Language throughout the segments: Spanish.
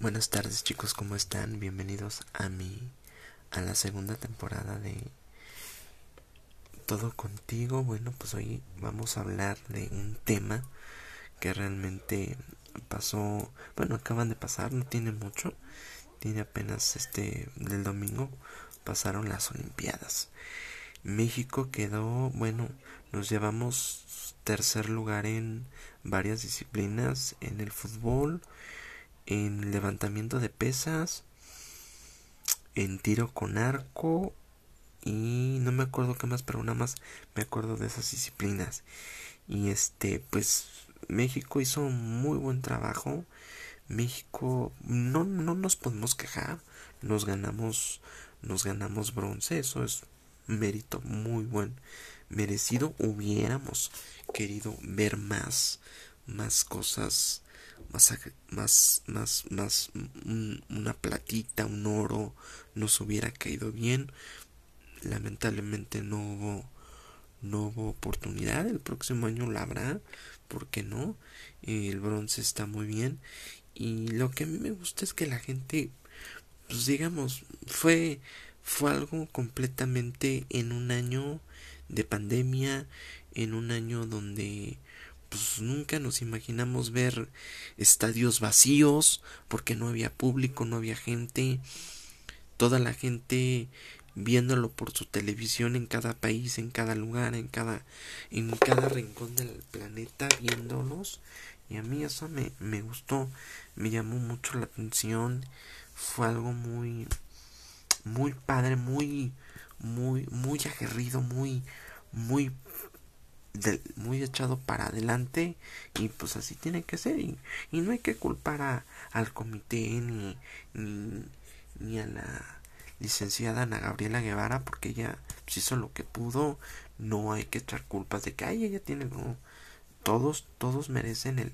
Buenas tardes chicos, ¿cómo están? Bienvenidos a mi a la segunda temporada de Todo contigo. Bueno, pues hoy vamos a hablar de un tema que realmente pasó, bueno, acaban de pasar, no tiene mucho, tiene apenas este del domingo pasaron las Olimpiadas. México quedó, bueno, nos llevamos tercer lugar en varias disciplinas, en el fútbol, en levantamiento de pesas, en tiro con arco y no me acuerdo qué más, pero nada más me acuerdo de esas disciplinas. Y este, pues México hizo muy buen trabajo. México no no nos podemos quejar. Nos ganamos nos ganamos bronce, eso es mérito muy buen merecido. Hubiéramos querido ver más más cosas más, más, más, más, una platita, un oro, nos hubiera caído bien. Lamentablemente no hubo, no hubo oportunidad. El próximo año la habrá, ¿por qué no? El bronce está muy bien. Y lo que a mí me gusta es que la gente, pues digamos, fue, fue algo completamente en un año de pandemia, en un año donde pues nunca nos imaginamos ver estadios vacíos porque no había público, no había gente, toda la gente viéndolo por su televisión en cada país, en cada lugar, en cada en cada rincón del planeta viéndolos. Y a mí eso me, me gustó, me llamó mucho la atención, fue algo muy muy padre, muy muy muy aguerrido, muy muy muy echado para adelante y pues así tiene que ser y, no hay que culpar a, al comité ni, ni, a la licenciada Ana Gabriela Guevara porque ella pues, hizo lo que pudo. No hay que echar culpas de que ay ella tiene no. Todos todos merecen el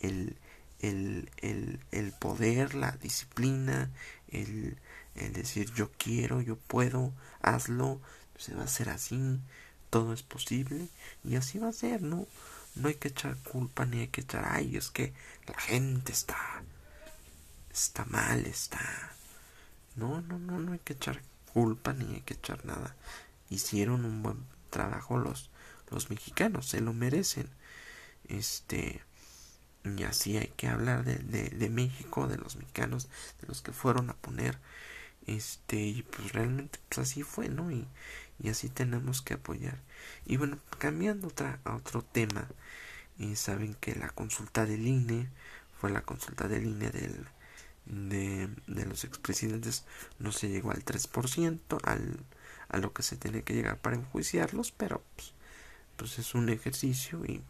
el el, el, el poder la disciplina el, el decir yo quiero yo puedo hazlo se va a hacer así todo es posible y así va a ser, ¿no? No hay que echar culpa ni hay que echar, ay, es que la gente está, está mal, está... No, no, no, no hay que echar culpa ni hay que echar nada. Hicieron un buen trabajo los, los mexicanos, se lo merecen. Este, y así hay que hablar de, de, México, de los mexicanos, de los que fueron a poner este y pues realmente pues así fue no y, y así tenemos que apoyar. Y bueno cambiando otra, a otro tema y saben que la consulta del INE fue la consulta del INE del de, de los expresidentes no se llegó al 3% al, a lo que se tiene que llegar para enjuiciarlos pero pues, pues es un ejercicio y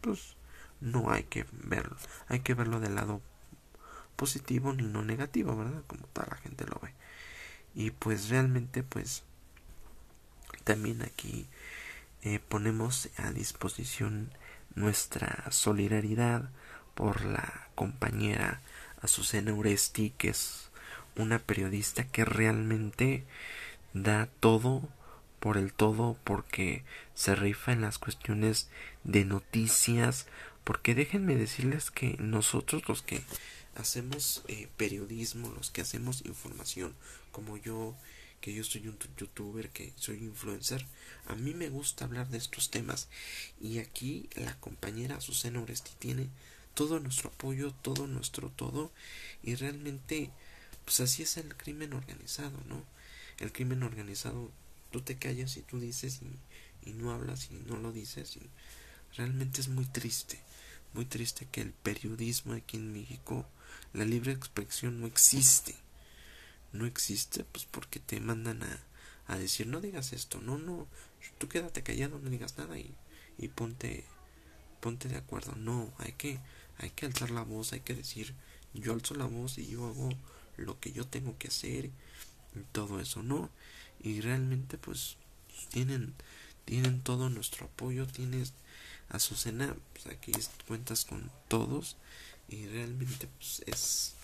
pues no hay que verlo hay que verlo del lado positivo ni no negativo verdad como toda la gente lo ve. Y pues realmente pues también aquí eh, ponemos a disposición nuestra solidaridad por la compañera Azucena Uresti que es una periodista que realmente da todo por el todo porque se rifa en las cuestiones de noticias porque déjenme decirles que nosotros los que hacemos eh, periodismo, los que hacemos información, como yo, que yo soy un youtuber, que soy influencer, a mí me gusta hablar de estos temas. Y aquí la compañera Azucena Oresti tiene todo nuestro apoyo, todo nuestro todo. Y realmente, pues así es el crimen organizado, ¿no? El crimen organizado, tú te callas y tú dices y, y no hablas y no lo dices. Y realmente es muy triste, muy triste que el periodismo aquí en México la libre expresión no existe. No existe, pues porque te mandan a, a decir, no digas esto, no, no, tú quédate callado, no digas nada y, y ponte, ponte de acuerdo. No, hay que, hay que alzar la voz, hay que decir, yo alzo la voz y yo hago lo que yo tengo que hacer y todo eso, ¿no? Y realmente pues tienen, tienen todo nuestro apoyo, tienes Azucena, pues aquí cuentas con todos y realmente pues, es,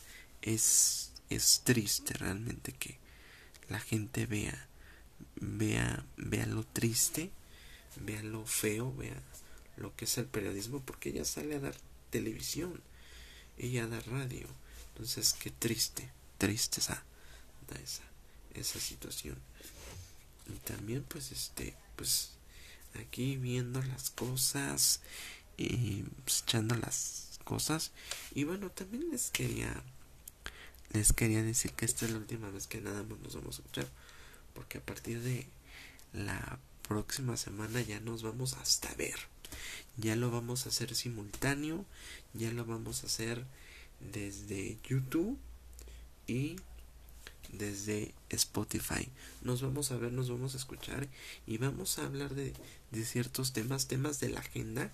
es, es triste realmente que la gente vea, vea, vea lo triste, vea lo feo, vea lo que es el periodismo, porque ella sale a dar televisión, ella da radio. Entonces, qué triste, triste esa, esa, esa situación. Y también, pues, este, pues, aquí viendo las cosas y pues, echando las cosas. Y bueno, también les quería, les quería decir que esta es la última vez que nada más nos vamos a escuchar. Porque a partir de la próxima semana ya nos vamos hasta ver. Ya lo vamos a hacer simultáneo, ya lo vamos a hacer desde YouTube y desde Spotify. Nos vamos a ver, nos vamos a escuchar y vamos a hablar de, de ciertos temas, temas de la agenda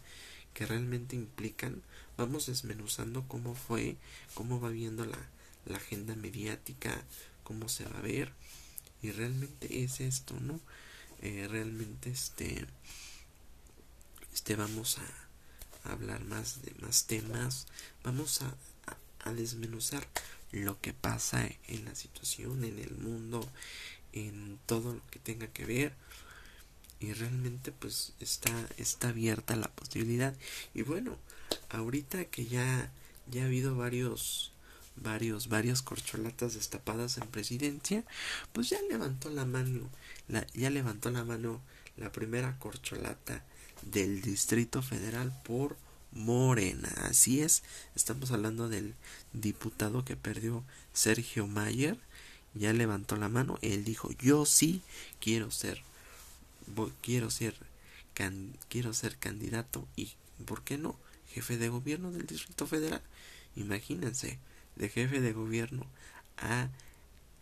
que realmente implican. Vamos desmenuzando cómo fue, cómo va viendo la, la agenda mediática, cómo se va a ver. Y realmente es esto, ¿no? Eh, realmente este, este vamos a, hablar más de más temas. Vamos a, a desmenuzar lo que pasa en la situación, en el mundo, en todo lo que tenga que ver. Y realmente pues está, está abierta la posibilidad. Y bueno, ahorita que ya, ya ha habido varios, varios, varias corcholatas destapadas en presidencia, pues ya levantó la mano, la, ya levantó la mano la primera corcholata del Distrito Federal por Morena. Así es, estamos hablando del diputado que perdió Sergio Mayer. Ya levantó la mano, él dijo, yo sí quiero ser, quiero ser, quiero ser candidato y, ¿por qué no? Jefe de gobierno del Distrito Federal. Imagínense, de jefe de gobierno a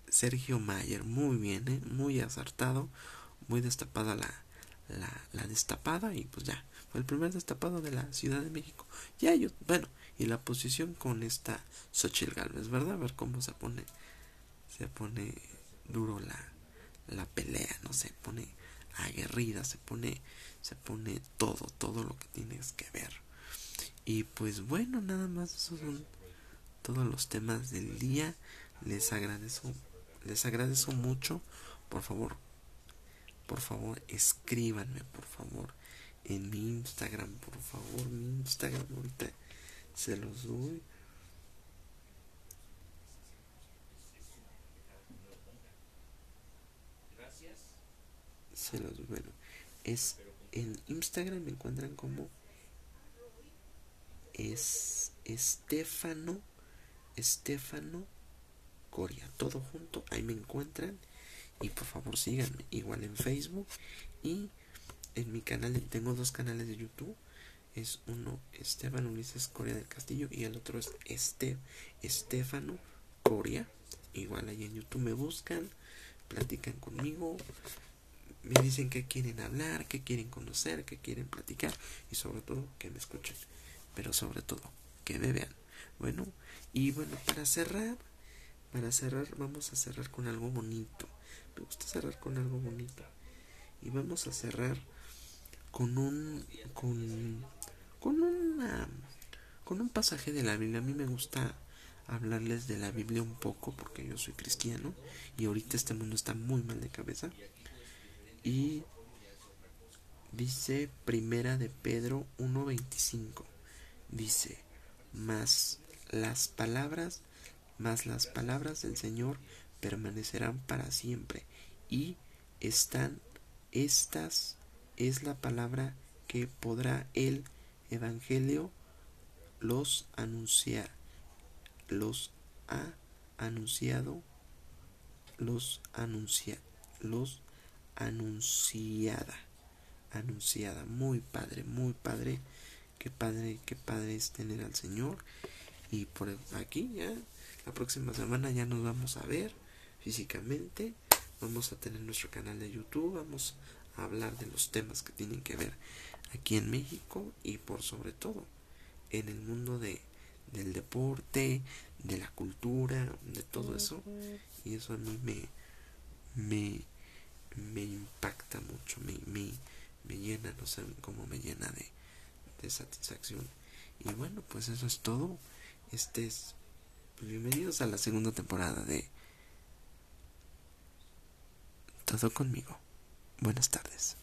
Sergio Mayer. Muy bien, ¿eh? muy acertado, muy destapada la, la, la destapada y pues ya fue el primer destapado de la Ciudad de México. Ya yo, bueno, y la posición con esta Xochitl Galvez, ¿verdad? A ver cómo se pone, se pone duro la, la pelea, no se pone aguerrida, se pone, se pone todo, todo lo que tienes que ver. Y pues bueno, nada más esos son todos los temas del día. Les agradezco, les agradezco mucho. Por favor, por favor, escríbanme, por favor en mi Instagram, por favor, mi Instagram ahorita se los doy. Se los. Bueno, es en Instagram me encuentran como es Estefano Estefano Coria, todo junto, ahí me encuentran. Y por favor síganme. Igual en Facebook y en mi canal. Tengo dos canales de YouTube. Es uno Esteban Ulises Coria del Castillo y el otro es este Estefano Coria. Igual ahí en YouTube me buscan platican conmigo me dicen que quieren hablar que quieren conocer que quieren platicar y sobre todo que me escuchen. Pero sobre todo que me vean bueno y bueno para cerrar para cerrar vamos a cerrar con algo bonito me gusta cerrar con algo bonito y vamos a cerrar con un con con una con un pasaje de la Biblia. A mí me gusta hablarles de la Biblia un poco porque yo soy cristiano y ahorita este mundo está muy mal de cabeza. Y dice Primera de Pedro 1:25. Dice, "Mas las palabras, más las palabras del Señor permanecerán para siempre. Y están estas es la palabra que podrá el Evangelio los anunciar, los ha anunciado, los los anunciada, anunciada, muy padre, muy padre, qué padre, qué padre es tener al Señor y por aquí ya la próxima semana ya nos vamos a ver físicamente, vamos a tener nuestro canal de YouTube, vamos hablar de los temas que tienen que ver aquí en México y por sobre todo en el mundo de, del deporte, de la cultura, de todo eso. Y eso a mí me, me, me impacta mucho, me, me, me llena, no sé cómo me llena de, de satisfacción. Y bueno, pues eso es todo. Este es. Pues bienvenidos a la segunda temporada de Todo conmigo. Buenas tardes.